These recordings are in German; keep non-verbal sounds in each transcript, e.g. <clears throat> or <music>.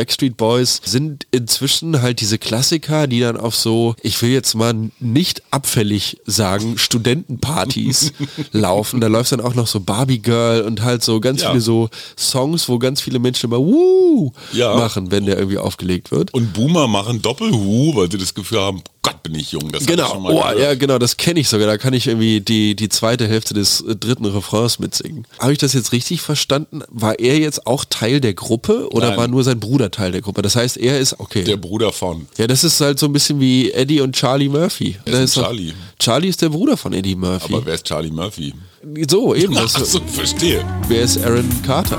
Backstreet Boys sind inzwischen halt diese Klassiker, die dann auf so, ich will jetzt mal nicht abfällig sagen, Studentenpartys <laughs> laufen. Da läuft dann auch noch so Barbie Girl und halt so ganz Ja. viele so Songs, wo ganz viele Menschen immer Wuh Ja. machen, wenn der irgendwie aufgelegt wird. Und Boomer machen Doppelhu, weil sie das Gefühl haben, Gott, bin ich jung. Das Genau, schon mal oh, ja genau, das kenne ich sogar. Da kann ich irgendwie die, die zweite Hälfte des äh, dritten Refrains mitsingen. Habe ich das jetzt richtig verstanden? War er jetzt auch Teil der Gruppe oder Nein. war nur sein Bruder Teil der Gruppe? Das heißt, er ist, okay. Der Bruder von. ja, das ist halt so ein bisschen wie Eddie und Charlie Murphy. Da ist denn doch- Charlie? Charlie ist der Bruder von Eddie Murphy. Aber wer ist Charlie Murphy? so, eben. <laughs> Ach so, verstehe. Wer ist Aaron Carter?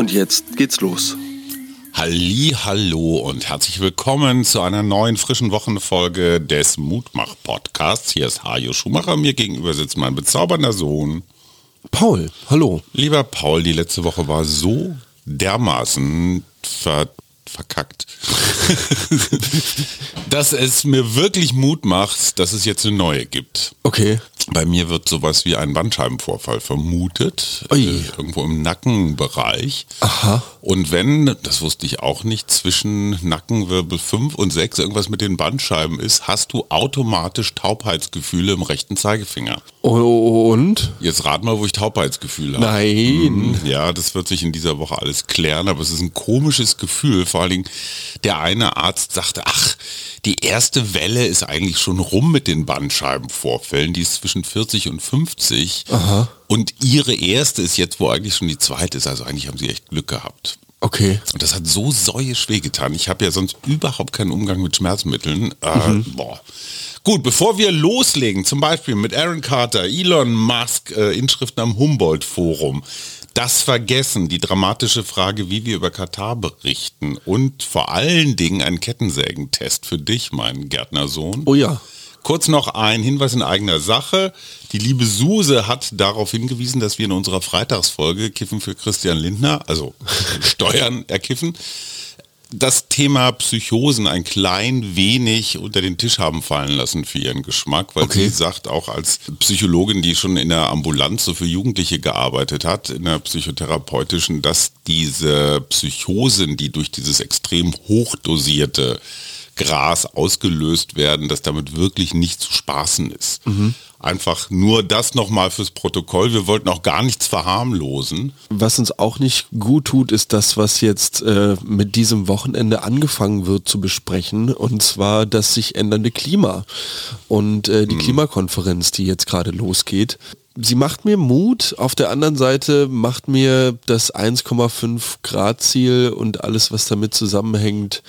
Und jetzt geht's los. Halli, hallo und herzlich willkommen zu einer neuen frischen Wochenfolge des Mutmach Podcasts. Hier ist Hajo Schumacher, mir gegenüber sitzt mein bezaubernder Sohn. Paul, hallo. Lieber Paul, die letzte Woche war so dermaßen ver verkackt, <laughs> dass es mir wirklich Mut macht, dass es jetzt eine neue gibt. Okay. Bei mir wird sowas wie ein Bandscheibenvorfall vermutet, äh, irgendwo im Nackenbereich. Aha. Und wenn, das wusste ich auch nicht, zwischen Nackenwirbel 5 und 6 irgendwas mit den Bandscheiben ist, hast du automatisch Taubheitsgefühle im rechten Zeigefinger. Und? Jetzt rat mal, wo ich Taubheitsgefühle habe. Nein. Mhm. Ja, das wird sich in dieser Woche alles klären, aber es ist ein komisches Gefühl. Vor allen Dingen, der eine Arzt sagte, ach, die erste Welle ist eigentlich schon rum mit den Bandscheibenvorfällen, die ist zwischen 40 und 50. Und ihre erste ist jetzt, wo eigentlich schon die zweite ist. Also eigentlich haben sie echt Glück gehabt. Okay. Und das hat so säuisch wehgetan. Ich habe ja sonst überhaupt keinen Umgang mit Schmerzmitteln. Äh, boah. Gut, bevor wir loslegen, zum Beispiel mit Aaron Carter, Elon Musk, äh, Inschriften am Humboldt-Forum, das Vergessen, die dramatische Frage, wie wir über Katar berichten und vor allen Dingen ein Kettensägentest für dich, mein Gärtnersohn. Oh ja. Kurz noch ein Hinweis in eigener Sache. Die liebe Suse hat darauf hingewiesen, dass wir in unserer Freitagsfolge Kiffen für Christian Lindner, also <laughs> Steuern erkiffen, das Thema Psychosen ein klein wenig unter den Tisch haben fallen lassen für ihren Geschmack, weil Okay. sie sagt, auch als Psychologin, die schon in der Ambulanz so für Jugendliche gearbeitet hat, in der psychotherapeutischen, dass diese Psychosen, die durch dieses extrem hochdosierte Gras ausgelöst werden, dass damit wirklich nicht zu spaßen ist. Einfach nur das nochmal fürs Protokoll. Wir wollten auch gar nichts verharmlosen. Was uns auch nicht gut tut, ist das, was jetzt äh, mit diesem Wochenende angefangen wird zu besprechen, und zwar das sich ändernde Klima und äh, die Klimakonferenz, die jetzt gerade losgeht. Sie macht mir Mut, auf der anderen Seite macht mir das 1,5 Grad Ziel und alles, was damit zusammenhängt,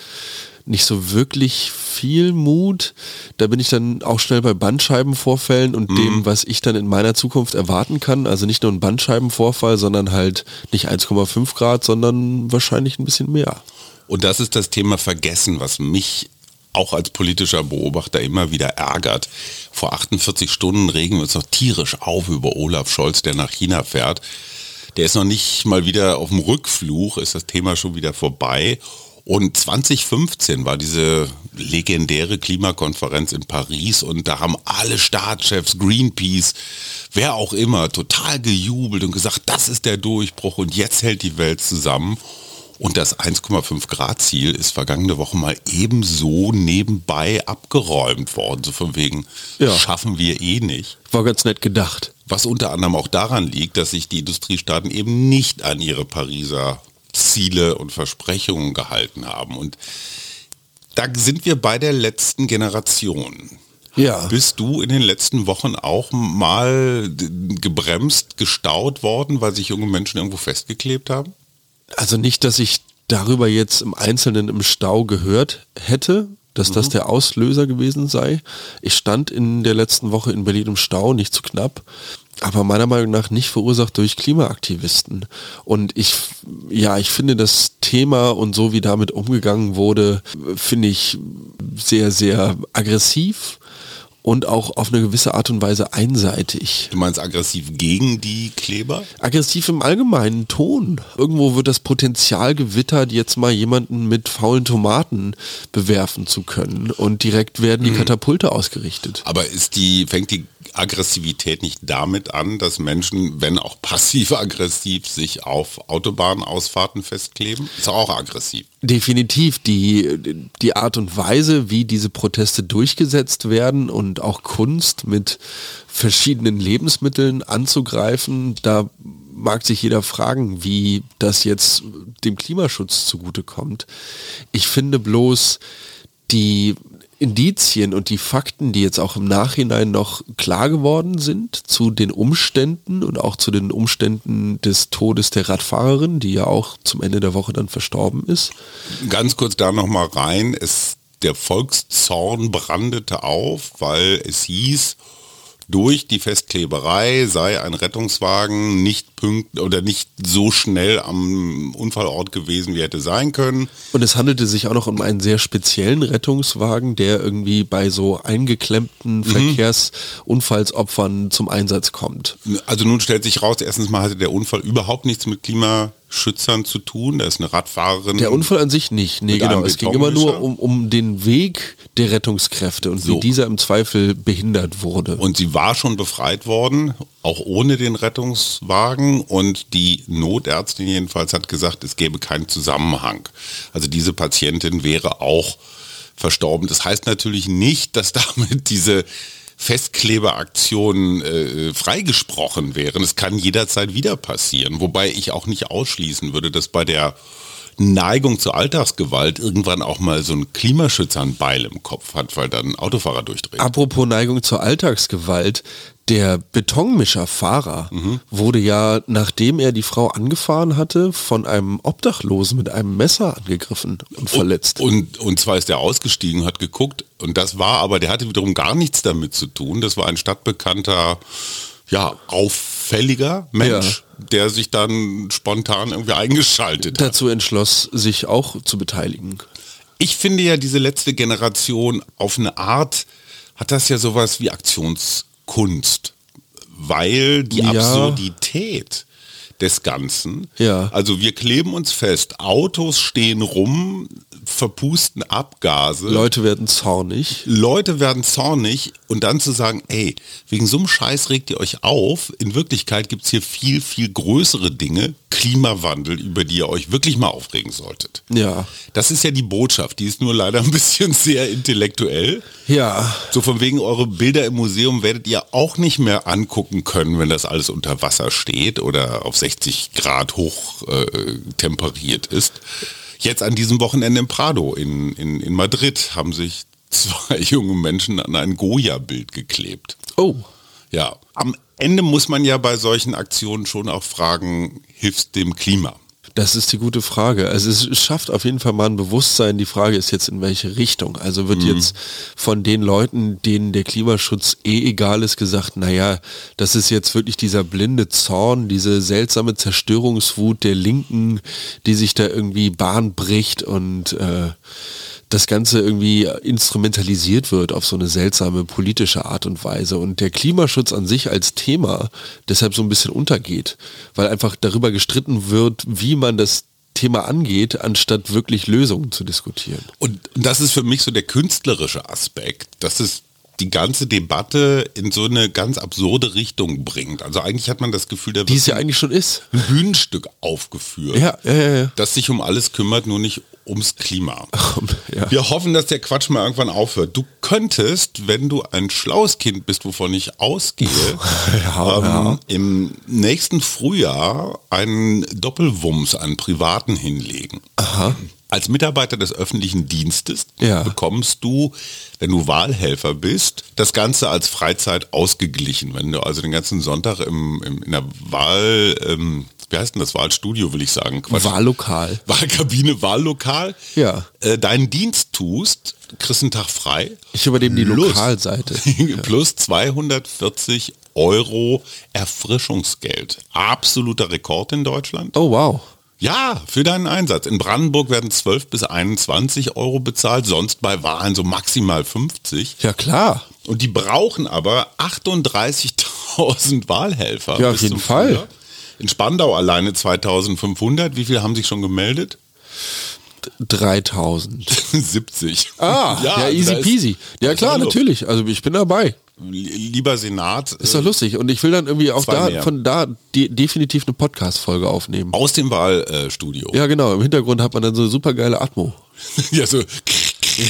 nicht so wirklich viel Mut. Da bin ich dann auch schnell bei Bandscheibenvorfällen und dem, was ich dann in meiner Zukunft erwarten kann. Also nicht nur ein Bandscheibenvorfall, sondern halt nicht 1,5 Grad, sondern wahrscheinlich ein bisschen mehr. Und das ist das Thema Vergessen, was mich auch als politischer Beobachter immer wieder ärgert. Vor 48 Stunden regen wir uns noch tierisch auf über Olaf Scholz, der nach China fährt. Der ist noch nicht mal wieder auf dem Rückflug, ist das Thema schon wieder vorbei. Und 2015 war diese legendäre Klimakonferenz in Paris und da haben alle Staatschefs, Greenpeace, wer auch immer, total gejubelt und gesagt, das ist der Durchbruch und jetzt hält die Welt zusammen. Und das 1,5 Grad Ziel ist vergangene Woche mal ebenso nebenbei abgeräumt worden. So von wegen, Ja. schaffen wir eh nicht. War ganz nett gedacht. Was unter anderem auch daran liegt, dass sich die Industriestaaten eben nicht an ihre Pariser Ziele und Versprechungen gehalten haben. Und da sind wir bei der letzten Generation. Ja. Bist du in den letzten Wochen auch mal gebremst, gestaut worden, weil sich junge Menschen irgendwo festgeklebt haben? Also nicht, dass ich darüber jetzt im Einzelnen im Stau gehört hätte, dass das der Auslöser gewesen sei. Ich stand in der letzten Woche in Berlin im Stau, nicht zu knapp. Aber meiner Meinung nach nicht verursacht durch Klimaaktivisten. Und ich, ja, ich finde das Thema und so wie damit umgegangen wurde, finde ich sehr, sehr aggressiv und auch auf eine gewisse Art und Weise einseitig. Du meinst aggressiv gegen die Kleber? Aggressiv im allgemeinen Ton. Irgendwo wird das Potenzial gewittert, jetzt mal jemanden mit faulen Tomaten bewerfen zu können und direkt werden die mhm. Katapulte ausgerichtet. Aber ist die, fängt die Aggressivität nicht damit an, dass Menschen, wenn auch passiv-aggressiv, <laughs> sich auf Autobahnausfahrten festkleben? Ist auch aggressiv. Definitiv. Die, die Art und Weise, wie diese Proteste durchgesetzt werden und auch Kunst mit verschiedenen Lebensmitteln anzugreifen, da mag sich jeder fragen, wie das jetzt dem Klimaschutz zugutekommt. Ich finde bloß, die Indizien und die Fakten, die jetzt auch im Nachhinein noch klar geworden sind zu den Umständen und auch zu den Umständen des Todes der Radfahrerin, die ja auch zum Ende der Woche dann verstorben ist. Ganz kurz da nochmal rein. Es, der Volkszorn brandete auf, weil es hieß, durch die Festkleberei sei ein Rettungswagen nicht pünkt oder nicht so schnell am Unfallort gewesen, wie hätte sein können. Und es handelte sich auch noch um einen sehr speziellen Rettungswagen, der irgendwie bei so eingeklemmten mhm. Verkehrsunfallsopfern zum Einsatz kommt. Also nun stellt sich raus, erstens mal hatte der Unfall überhaupt nichts mit Klima Schützern zu tun. Da ist eine Radfahrerin. Der Unfall an sich nicht. Nee, genau. Es ging immer nur um, um den Weg der Rettungskräfte und so. wie dieser im Zweifel behindert wurde. Und sie war schon befreit worden, auch ohne den Rettungswagen. Und die Notärztin jedenfalls hat gesagt, es gäbe keinen Zusammenhang. Also diese Patientin wäre auch verstorben. Das heißt natürlich nicht, dass <laughs> damit diese Festkleberaktionen äh, freigesprochen wären. Es kann jederzeit wieder passieren. Wobei ich auch nicht ausschließen würde, dass bei der Neigung zur Alltagsgewalt irgendwann auch mal so ein Klimaschützer ein Beil im Kopf hat, weil dann ein Autofahrer durchdreht. Apropos Neigung zur Alltagsgewalt, der Betonmischerfahrer mhm. wurde ja, nachdem er die Frau angefahren hatte, von einem Obdachlosen mit einem Messer angegriffen und verletzt. Und, und, und zwar ist er ausgestiegen, hat geguckt und das war aber, der hatte wiederum gar nichts damit zu tun. Das war ein stadtbekannter, ja, auffälliger Mensch. Ja der sich dann spontan irgendwie eingeschaltet hat. Dazu entschloss, sich auch zu beteiligen. Ich finde ja, diese letzte Generation auf eine Art hat das ja sowas wie Aktions Kunst, weil die ja. Absurdität des Ganzen, ja. also wir kleben uns fest, Autos stehen rum, verpusten Abgase. Leute werden zornig. Leute werden zornig und dann zu sagen, ey, wegen so einem Scheiß regt ihr euch auf. In Wirklichkeit gibt es hier viel, viel größere Dinge, Klimawandel, über die ihr euch wirklich mal aufregen solltet. Ja. Das ist ja die Botschaft. Die ist nur leider ein bisschen <laughs> sehr intellektuell. Ja. So von wegen eure Bilder im Museum werdet ihr auch nicht mehr angucken können, wenn das alles unter Wasser steht oder auf 60 Grad hoch äh, temperiert ist. Jetzt an diesem Wochenende im Prado in, in, in Madrid haben sich zwei <laughs> junge Menschen an ein Goya-Bild geklebt. Oh. Ja, am Ende muss man ja bei solchen Aktionen schon auch fragen, hilft dem Klima? Das ist die gute Frage. Also es schafft auf jeden Fall mal ein Bewusstsein. Die Frage ist jetzt in welche Richtung. Also wird mhm. jetzt von den Leuten, denen der Klimaschutz eh egal ist, gesagt, naja, das ist jetzt wirklich dieser blinde Zorn, diese seltsame Zerstörungswut der Linken, die sich da irgendwie Bahn bricht und äh, das Ganze irgendwie instrumentalisiert wird auf so eine seltsame politische Art und Weise und der Klimaschutz an sich als Thema deshalb so ein bisschen untergeht, weil einfach darüber gestritten wird, wie man das Thema angeht, anstatt wirklich Lösungen zu diskutieren. Und das ist für mich so der künstlerische Aspekt, dass es die ganze Debatte in so eine ganz absurde Richtung bringt. Also eigentlich hat man das Gefühl, da wird es ja eigentlich schon ist. ein Bühnenstück aufgeführt, ja, ja, ja, das sich um alles kümmert, nur nicht ums Klima. Ja. Wir hoffen, dass der Quatsch mal irgendwann aufhört. Du könntest, wenn du ein schlaues Kind bist, wovon ich ausgehe, <laughs> ja, ähm, ja. im nächsten Frühjahr einen Doppelwumms an Privaten hinlegen. Aha. Als Mitarbeiter des öffentlichen Dienstes bekommst du, wenn du Wahlhelfer bist, das Ganze als Freizeit ausgeglichen. Wenn du also den ganzen Sonntag im, im in der Wahl, ähm, wie heißt denn das, Wahlstudio will ich sagen. Quatsch. Wahllokal. Wahlkabine, Wahllokal, Ja. äh, deinen Dienst tust, kriegst einen Tag frei. Ich übernehme die Plus- Lokalseite. <laughs> Plus 240 Euro Erfrischungsgeld. Absoluter Rekord in Deutschland. Oh wow. Ja, für deinen Einsatz. In Brandenburg werden 12 bis 21 Euro bezahlt, sonst bei Wahlen so maximal 50. Ja klar. Und die brauchen aber 38.000 Wahlhelfer. Ja, auf jeden Fall. Frühjahr. In Spandau alleine 2500. Wie viele haben sich schon gemeldet? 3000. 70. <laughs> Ah, <laughs> ja, easy da ist- peasy. Ja klar, natürlich. Also ich bin dabei. Lieber Senat, Ist äh, doch lustig. Und ich will dann irgendwie auch da, mehr. von da de definitiv eine Podcast-Folge aufnehmen. aus dem Wahlstudio. Ja, genau. Im Hintergrund hat man dann so super geile Atmo. <laughs> ja so.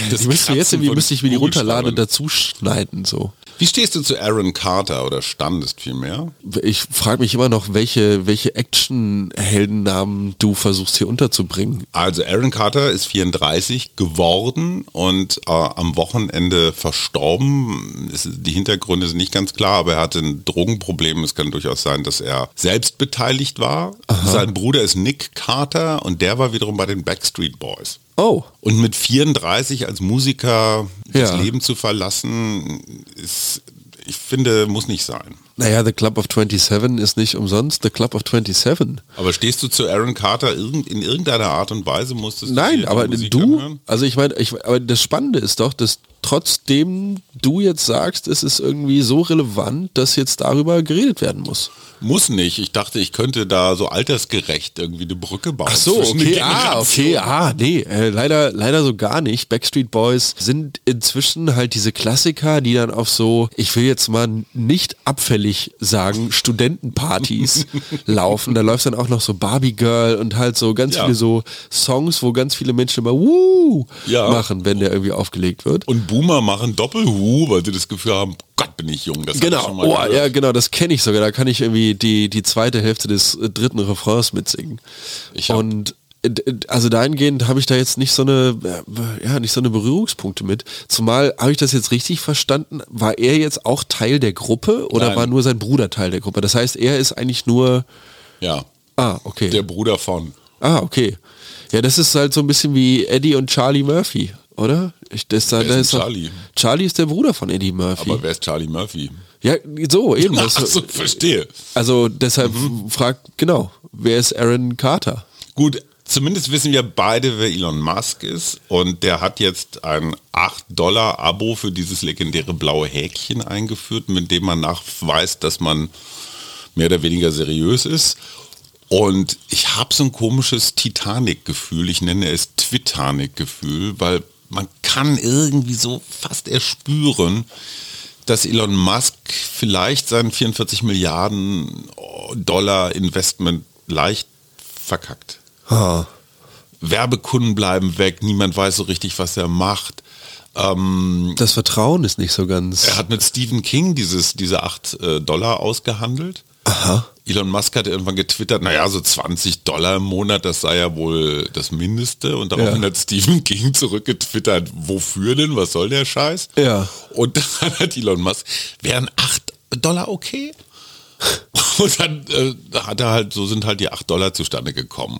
Das müsste jetzt irgendwie, müsste ich mir die runterladen und dazu schneiden, so. Wie stehst du zu Aaron Carter oder standest vielmehr? Ich frage mich immer noch, welche, welche Action-Heldennamen du versuchst hier unterzubringen. Also Aaron Carter ist 34 geworden und äh, am Wochenende verstorben. Es, die Hintergründe sind nicht ganz klar, aber er hatte ein Drogenproblem. Es kann durchaus sein, dass er selbst beteiligt war. Sein Bruder ist Nick Carter und der war wiederum bei den Backstreet Boys. Oh, Und mit 34 als Musiker das Ja. Leben zu verlassen, ist, ich finde, muss nicht sein. naja, The Club of 27 ist nicht umsonst The Club of 27. Aber stehst du zu Aaron Carter in irgendeiner Art und Weise? Musstest du Nein, aber du, anhören? also ich meine, ich, aber das Spannende ist doch, dass trotzdem du jetzt sagst, es ist irgendwie so relevant, dass jetzt darüber geredet werden muss. Muss nicht. Ich dachte, ich könnte da so altersgerecht irgendwie eine Brücke bauen. Ach so, okay, ah, okay, ah, nee, äh, leider, leider so gar nicht. Backstreet Boys sind inzwischen halt diese Klassiker, die dann auf so, ich will jetzt mal nicht abfällig sagen, Studentenpartys <laughs> laufen. Da läuft dann auch noch so Barbie Girl und halt so ganz Ja. viele so Songs, wo ganz viele Menschen immer Wuh Ja. machen, wenn der irgendwie aufgelegt wird. Und Boomer machen Doppelhu, weil sie das Gefühl haben, Gott bin ich jung. Das Genau, schon mal oh, gehört. ja genau, das kenne ich sogar. Da kann ich irgendwie die, die zweite Hälfte des äh, dritten Refrains mitsingen. Ich hab- Und äh, d- also dahingehend habe ich da jetzt nicht so eine, äh, ja, nicht so eine Berührungspunkte mit. Zumal, habe ich das jetzt richtig verstanden, war er jetzt auch Teil der Gruppe oder Nein. war nur sein Bruder Teil der Gruppe? Das heißt, er ist eigentlich nur, Ja, ah, okay. der Bruder von. ah, okay. Ja, das ist halt so ein bisschen wie Eddie und Charlie Murphy, oder? Ich, das, da, ist ist doch- Charlie? Charlie ist der Bruder von Eddie Murphy. Aber wer ist Charlie Murphy? ja, so, eben. <laughs> Ach Das, so, verstehe. Also deshalb Mhm. fragt, genau, wer ist Aaron Carter? Gut, zumindest wissen wir beide, wer Elon Musk ist. Und der hat jetzt ein 8-Dollar-Abo für dieses legendäre blaue Häkchen eingeführt, mit dem man nachweist, dass man mehr oder weniger seriös ist. Und ich habe so ein komisches Titanic-Gefühl, ich nenne es Twitanic-Gefühl, weil man kann irgendwie so fast erspüren, dass Elon Musk vielleicht sein 44 Milliarden Dollar Investment leicht verkackt. Werbekunden bleiben weg, niemand weiß so richtig, was er macht. Ähm, Das Vertrauen ist nicht so ganz. er hat mit Stephen King dieses, diese 8 äh, Dollar ausgehandelt. Aha. Elon Musk hat irgendwann getwittert, naja, so 20 Dollar im Monat, das sei ja wohl das Mindeste. Und daraufhin Ja. hat Stephen King zurückgetwittert, wofür denn, was soll der Scheiß? Ja. Und <laughs> dann hat Elon Musk, wären 8 Dollar okay? <laughs> Und dann äh, hat er halt, so sind halt die 8 Dollar zustande gekommen.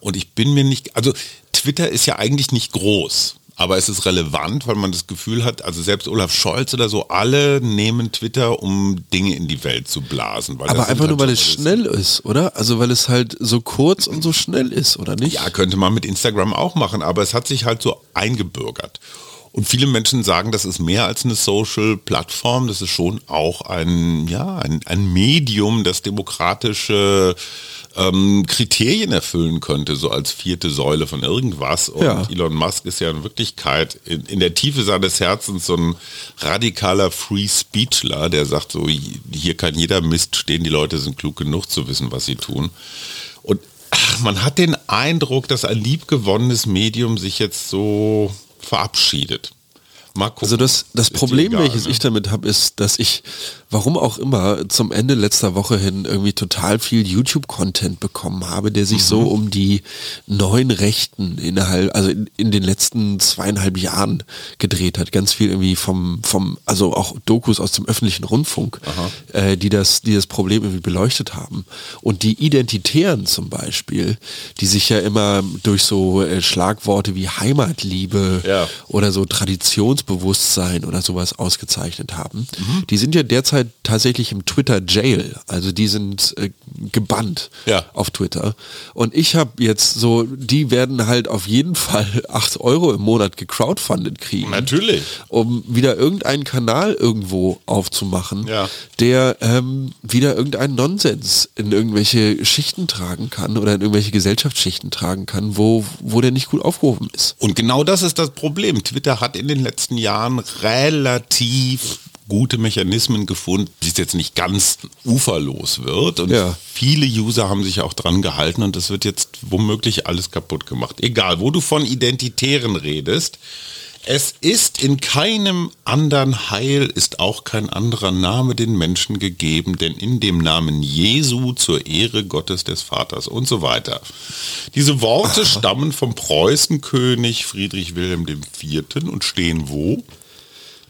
Und ich bin mir nicht, also Twitter ist ja eigentlich nicht groß. Aber es ist relevant, weil man das Gefühl hat, also selbst Olaf Scholz oder so, alle nehmen Twitter, um Dinge in die Welt zu blasen. Aber einfach nur, halt weil es schnell ist, oder? Also weil es halt so kurz und so schnell ist, oder nicht? Ja, könnte man mit Instagram auch machen, aber es hat sich halt so eingebürgert. Und viele Menschen sagen, das ist mehr als eine Social-Plattform, das ist schon auch ein, ja, ein, ein Medium, das demokratische ähm, Kriterien erfüllen könnte, so als vierte Säule von irgendwas. Und Ja. Elon Musk ist ja in Wirklichkeit in, in der Tiefe seines Herzens so ein radikaler Free Speechler, der sagt so, hier kann jeder Mist stehen, die Leute sind klug genug zu wissen, was sie tun. Und ach, man hat den Eindruck, dass ein liebgewonnenes Medium sich jetzt so verabschiedet. Also das, das Problem, egal, welches ne? ich damit habe, ist, dass ich, warum auch immer, zum Ende letzter Woche hin irgendwie total viel YouTube-Content bekommen habe, der sich Mhm. so um die neuen Rechten innerhalb, also in, in den letzten zweieinhalb Jahren gedreht hat. Ganz viel irgendwie vom, vom, also auch Dokus aus dem öffentlichen Rundfunk, äh, die das, die das Problem irgendwie beleuchtet haben. Und die Identitären zum Beispiel, die sich ja immer durch so äh, Schlagworte wie Heimatliebe Ja. oder so Traditionsbewusstsein oder sowas ausgezeichnet haben. Mhm. Die sind ja derzeit tatsächlich im Twitter Jail, also die sind äh, gebannt Ja. auf Twitter. Und ich habe jetzt so, die werden halt auf jeden Fall <laughs> 8 Euro im Monat gecrowdfundet kriegen. Natürlich. Um wieder irgendeinen Kanal irgendwo aufzumachen, Ja. der ähm, wieder irgendeinen Nonsens in irgendwelche Schichten tragen kann oder in irgendwelche Gesellschaftsschichten tragen kann, wo, wo der nicht gut aufgehoben ist. Und genau das ist das Problem. Twitter hat in den letzten Jahren relativ gute Mechanismen gefunden, wie es jetzt nicht ganz uferlos wird. Und Ja. viele User haben sich auch dran gehalten und das wird jetzt womöglich alles kaputt gemacht. Egal, wo du von Identitären redest, es ist in keinem anderen Heil, ist auch kein anderer Name den Menschen gegeben, denn in dem Namen Jesu zur Ehre Gottes des Vaters und so weiter. Diese Worte stammen vom Preußenkönig Friedrich Wilhelm IV. und stehen wo?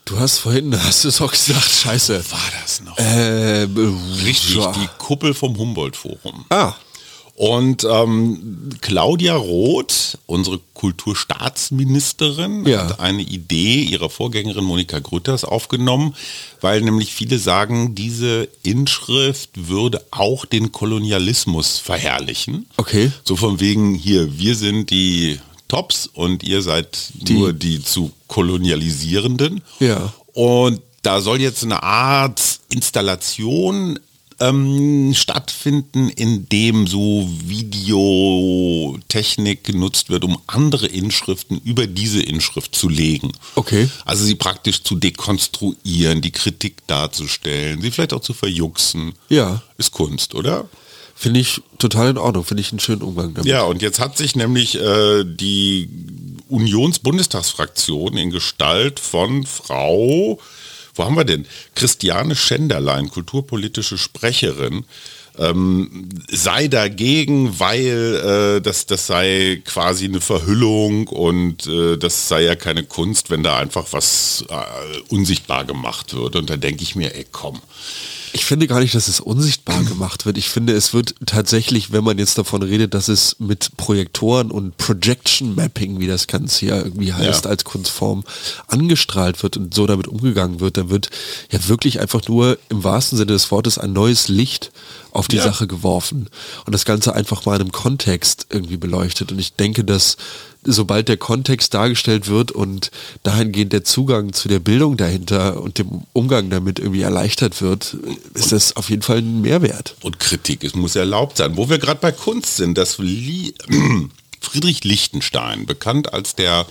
Du hast vorhin, hast du es auch gesagt, scheiße. War das noch? Äh, Richtig, ja. die Kuppel vom Humboldt-Forum. Ah, Und ähm, Claudia Roth, unsere Kulturstaatsministerin, Ja. hat eine Idee ihrer Vorgängerin Monika Grütters aufgenommen, weil nämlich viele sagen, diese Inschrift würde auch den Kolonialismus verherrlichen. Okay. So von wegen hier, wir sind die Tops und ihr seid nur die zu kolonialisierenden. Ja. Und da soll jetzt eine Art Installation ähm, stattfinden, in dem so Videotechnik genutzt wird, um andere Inschriften über diese Inschrift zu legen. Okay. Also sie praktisch zu dekonstruieren, die Kritik darzustellen, sie vielleicht auch zu verjuxen. Ja. Ist Kunst, oder? finde ich total in Ordnung, finde ich einen schönen Umgang damit. Ja, und jetzt hat sich nämlich äh, die Unions-Bundestagsfraktion in Gestalt von Frau, wo haben wir denn? Christiane Schenderlein, kulturpolitische Sprecherin, ähm, sei dagegen, weil äh, das, das sei quasi eine Verhüllung und äh, das sei ja keine Kunst, wenn da einfach was äh, unsichtbar gemacht wird. Und da denke ich mir, ey komm, Ich finde gar nicht, dass es unsichtbar gemacht wird. Ich finde, es wird tatsächlich, wenn man jetzt davon redet, dass es mit Projektoren und Projection Mapping, wie das Ganze ja irgendwie heißt, Ja. als Kunstform angestrahlt wird und so damit umgegangen wird, dann wird ja wirklich einfach nur im wahrsten Sinne des Wortes ein neues Licht auf die Ja. Sache geworfen und das Ganze einfach mal in einem Kontext irgendwie beleuchtet. Und ich denke, dass sobald der Kontext dargestellt wird und dahingehend der Zugang zu der Bildung dahinter und dem Umgang damit irgendwie erleichtert wird, ist das auf jeden Fall ein Mehrwert. und Kritik, es muss erlaubt sein. Wo wir gerade bei Kunst sind, das Li <clears throat> Friedrich Lichtenstein, bekannt als der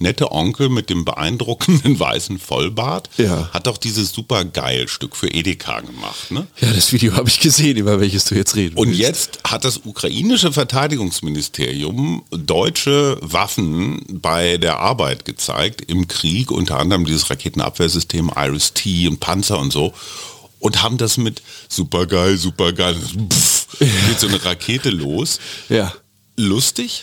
nette Onkel mit dem beeindruckenden <laughs> weißen Vollbart, Ja. hat doch dieses super geil Stück für Edeka gemacht. Ne? Ja, das Video habe ich gesehen, über welches du jetzt reden Und willst. jetzt hat das ukrainische Verteidigungsministerium deutsche Waffen bei der Arbeit gezeigt im Krieg, unter anderem dieses Raketenabwehrsystem Iris-T und Panzer und so. Und haben das mit supergeil, supergeil, <laughs> pff, geht so eine Rakete los. Ja. Lustig?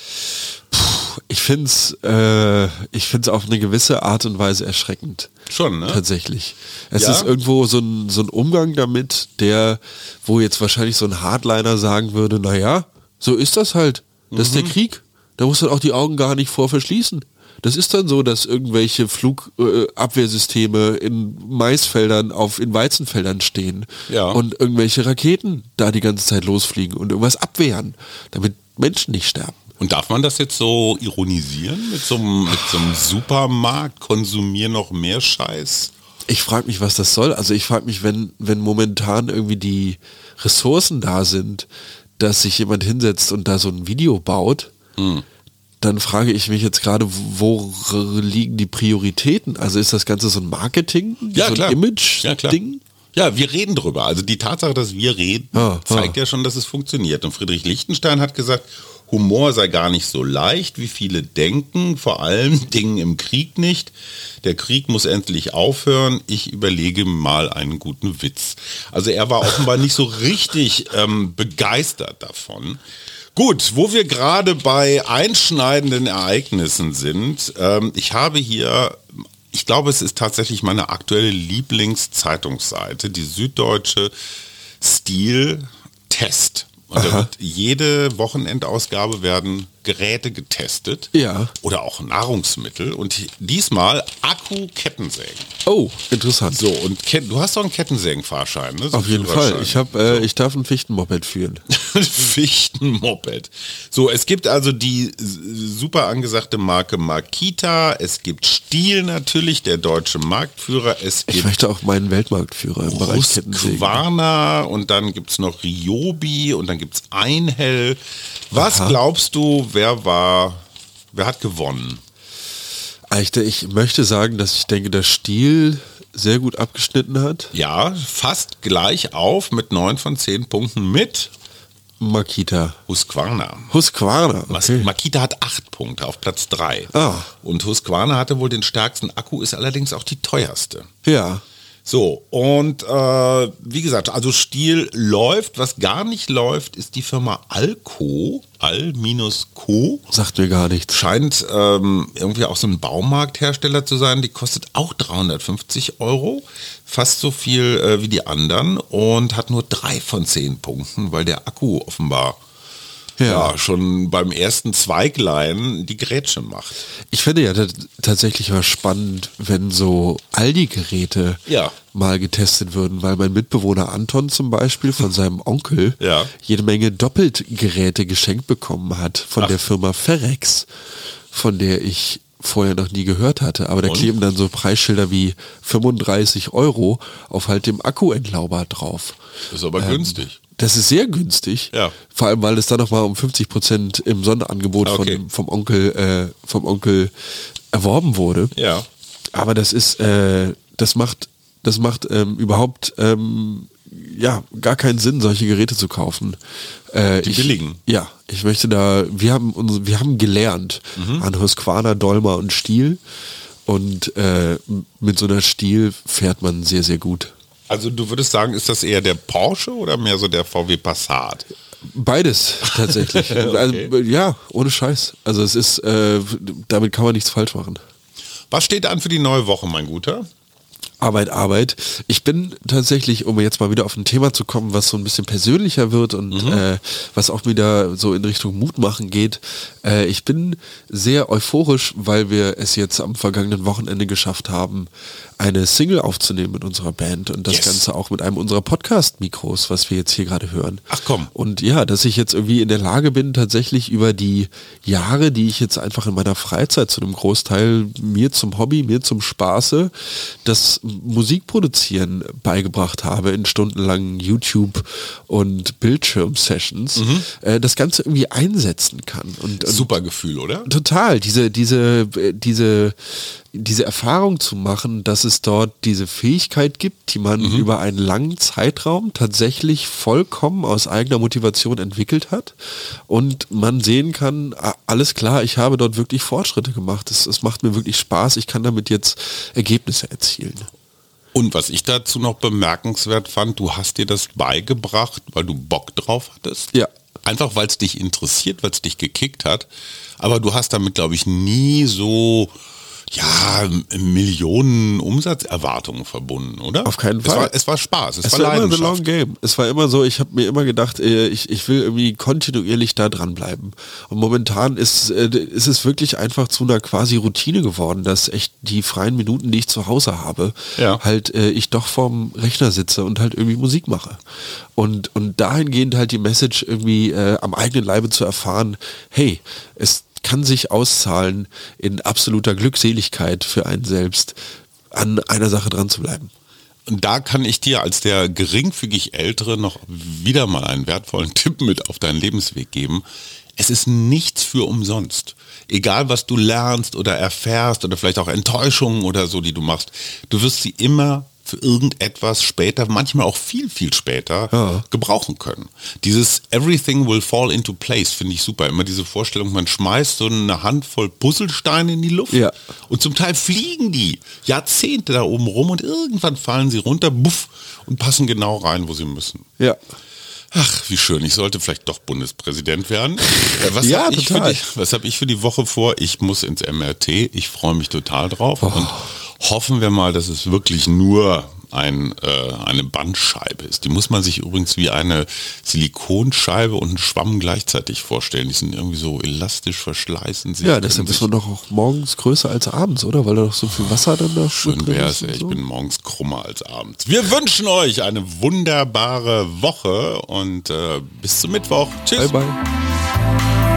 Ich finde es äh, ich find's auf eine gewisse Art und Weise erschreckend. Schon, ne? Tatsächlich. Es Ja? ist irgendwo so ein, so ein Umgang damit, der, wo jetzt wahrscheinlich so ein Hardliner sagen würde, naja, so ist das halt. Das ist der Krieg. Da muss man auch die Augen gar nicht vor verschließen. Das ist dann so, dass irgendwelche Flugabwehrsysteme äh, in Maisfeldern auf in Weizenfeldern stehen Ja. und irgendwelche Raketen da die ganze Zeit losfliegen und irgendwas abwehren, damit Menschen nicht sterben. Und darf man das jetzt so ironisieren mit so einem, mit so einem Supermarkt? Konsumier noch mehr Scheiß? Ich frage mich, was das soll. Also ich frage mich, wenn, wenn momentan irgendwie die Ressourcen da sind, dass sich jemand hinsetzt und da so ein Video baut, Hm. dann frage ich mich jetzt gerade, wo liegen die Prioritäten? Also ist das Ganze so ein Marketing, so ein Ja. Image-Ding? Ja, wir reden drüber. Also die Tatsache, dass wir reden, Ah, zeigt ja schon, dass es funktioniert. Und Friedrich Lichtenstein hat gesagt, Humor sei gar nicht so leicht, wie viele denken, vor allem <laughs> Dingen im Krieg nicht. Der Krieg muss endlich aufhören. Ich überlege mal einen guten Witz. Also er war offenbar nicht so <laughs> richtig ähm, begeistert davon. Gut, wo wir gerade bei einschneidenden Ereignissen sind, ähm, ich habe hier, ich glaube, es ist tatsächlich meine aktuelle Lieblingszeitungsseite, die Süddeutsche Stil Test. Und da wird jede Wochenendausgabe werden Geräte getestet. Ja. Oder auch Nahrungsmittel. Und diesmal Akku-Kettensägen. Oh, interessant. So, und Ket du hast doch einen Kettensägenfahrschein, ne? So Auf jeden. Fall. Ich habe, äh, ich darf ein Fichtenmoped führen. <laughs> Fichtenmoped. So, es gibt also die super angesagte Marke Makita, es gibt Stiel natürlich, der deutsche Marktführer, es Ich gibt möchte auch meinen Weltmarktführer im Bereich Kettensägen. Und dann gibt es noch Ryobi und dann gibt es Einhell. Was glaubst du, wer war, wer hat gewonnen? Ich möchte sagen, dass ich denke, dass Stiel sehr gut abgeschnitten hat. Ja, fast gleich auf mit 9 von 10 Punkten mit Makita. Husqvarna. Husqvarna. Okay. Makita hat 8 Punkte auf Platz 3. Ah. Und Husqvarna hatte wohl den stärksten Akku, ist allerdings auch die teuerste. Ja. So, und äh, wie gesagt, also Stiel läuft. Was gar nicht läuft, ist die Firma Alco. Al-Co. Sagt mir gar nichts. Scheint ähm, irgendwie auch so ein Baumarkthersteller zu sein. Die kostet auch 350 Euro. Fast so viel äh, wie die anderen. Und hat nur drei von zehn Punkten, weil der Akku offenbar ja. schon beim ersten Zweiglein die Grätsche macht. Ich finde ja tat- tatsächlich mal spannend, wenn so Aldi-Geräte Ja. mal getestet würden, weil mein Mitbewohner Anton zum Beispiel von seinem Onkel Ja. jede Menge Doppeltgeräte geschenkt bekommen hat von Ach. der Firma Ferrex, von der ich vorher noch nie gehört hatte. Aber da Und? kleben dann so Preisschilder wie 35 Euro auf halt dem Akkuentlauber drauf. Ist aber günstig. Das ist sehr günstig. Ja. Vor allem, weil es dann nochmal um 50 Prozent im Sonderangebot Okay. von, vom Onkel, äh, vom Onkel erworben wurde. Ja. Aber das ist, äh, das macht, das macht ähm, überhaupt ähm, ja gar keinen Sinn, solche Geräte zu kaufen. Äh, Die ich, billigen. Ja, ich möchte da, wir haben uns, wir haben gelernt Mhm. an Husqvarna, Dolmer und Stiel. Und äh, mit so einer Stiel fährt man sehr, sehr gut. Also du würdest sagen, ist das eher der Porsche oder mehr so der VW Passat? Beides tatsächlich. <laughs> also, ja, ohne Scheiß. Also es ist, äh, damit kann man nichts falsch machen. Was steht an für die neue Woche, mein Guter? Arbeit, Arbeit. Ich bin tatsächlich, um jetzt mal wieder auf ein Thema zu kommen, was so ein bisschen persönlicher wird und äh, was auch wieder so in Richtung Mut machen geht. Äh, ich bin sehr euphorisch, weil wir es jetzt am vergangenen Wochenende geschafft haben, eine Single aufzunehmen mit unserer Band und das Yes. Ganze auch mit einem unserer Podcast-Mikros, was wir jetzt hier gerade hören. Ach komm. Und ja, dass ich jetzt irgendwie in der Lage bin, tatsächlich über die Jahre, die ich jetzt einfach in meiner Freizeit zu einem Großteil mir zum Hobby, mir zum Spaße, das Musikproduzieren beigebracht habe in stundenlangen YouTube- und Bildschirm-Sessions, äh, das Ganze irgendwie einsetzen kann. Und, und Super Gefühl, oder? Total, diese, diese, äh, diese, diese Erfahrung zu machen, dass es dort diese Fähigkeit gibt, die man über einen langen Zeitraum tatsächlich vollkommen aus eigener Motivation entwickelt hat und man sehen kann, alles klar, ich habe dort wirklich Fortschritte gemacht, es, es macht mir wirklich Spaß, ich kann damit jetzt Ergebnisse erzielen. Und was ich dazu noch bemerkenswert fand, du hast dir das beigebracht, weil du Bock drauf hattest. Ja. Einfach weil es dich interessiert, weil es dich gekickt hat. Aber du hast damit, glaube ich, nie so ja, Millionen Umsatzerwartungen verbunden, oder? Auf keinen Es Fall. war, es war Spaß, es, Es war, war immer the long game. Es war immer so, ich habe mir immer gedacht, äh, ich, ich will irgendwie kontinuierlich da dranbleiben. Und momentan ist, äh, ist es wirklich einfach zu einer quasi Routine geworden, dass echt die freien Minuten, die ich zu Hause habe, Ja. halt äh, ich doch vorm Rechner sitze und halt irgendwie Musik mache. Und, und dahingehend halt die Message irgendwie äh, am eigenen Leibe zu erfahren, hey, es kann sich auszahlen in absoluter Glückseligkeit für einen selbst, an einer Sache dran zu bleiben. Und da kann ich dir als der geringfügig Ältere noch wieder mal einen wertvollen <laughs> Tipp mit auf deinen Lebensweg geben. Es ist nichts für umsonst. Egal was du lernst oder erfährst oder vielleicht auch Enttäuschungen oder so, die du machst, du wirst sie immer für irgendetwas später, manchmal auch viel, viel später ja. gebrauchen können. Dieses Everything will fall into place finde ich super. Immer diese Vorstellung, man schmeißt so eine Handvoll Puzzlesteine in die Luft ja. und zum Teil fliegen die Jahrzehnte da oben rum und irgendwann fallen sie runter, buff, und passen genau rein, wo sie müssen. Ja. Ach, wie schön. Ich sollte vielleicht doch Bundespräsident werden. <laughs> Äh, was ja, habe ich, hab ich, für die Woche vor? Ich muss ins MRT. Ich freue mich total drauf. Oh. Und hoffen wir mal, dass es wirklich nur ein, äh, eine Bandscheibe ist. Die muss man sich übrigens wie eine Silikonscheibe und einen Schwamm gleichzeitig vorstellen. Die sind irgendwie so elastisch verschleißen sich. Ja, deshalb ist man doch auch morgens größer als abends, oder? Weil da doch so viel Wasser dann da Schön wäre es, so. ich bin morgens krummer als abends. Wir wünschen euch eine wunderbare Woche und äh, bis zum Mittwoch. Tschüss. Bye, bye.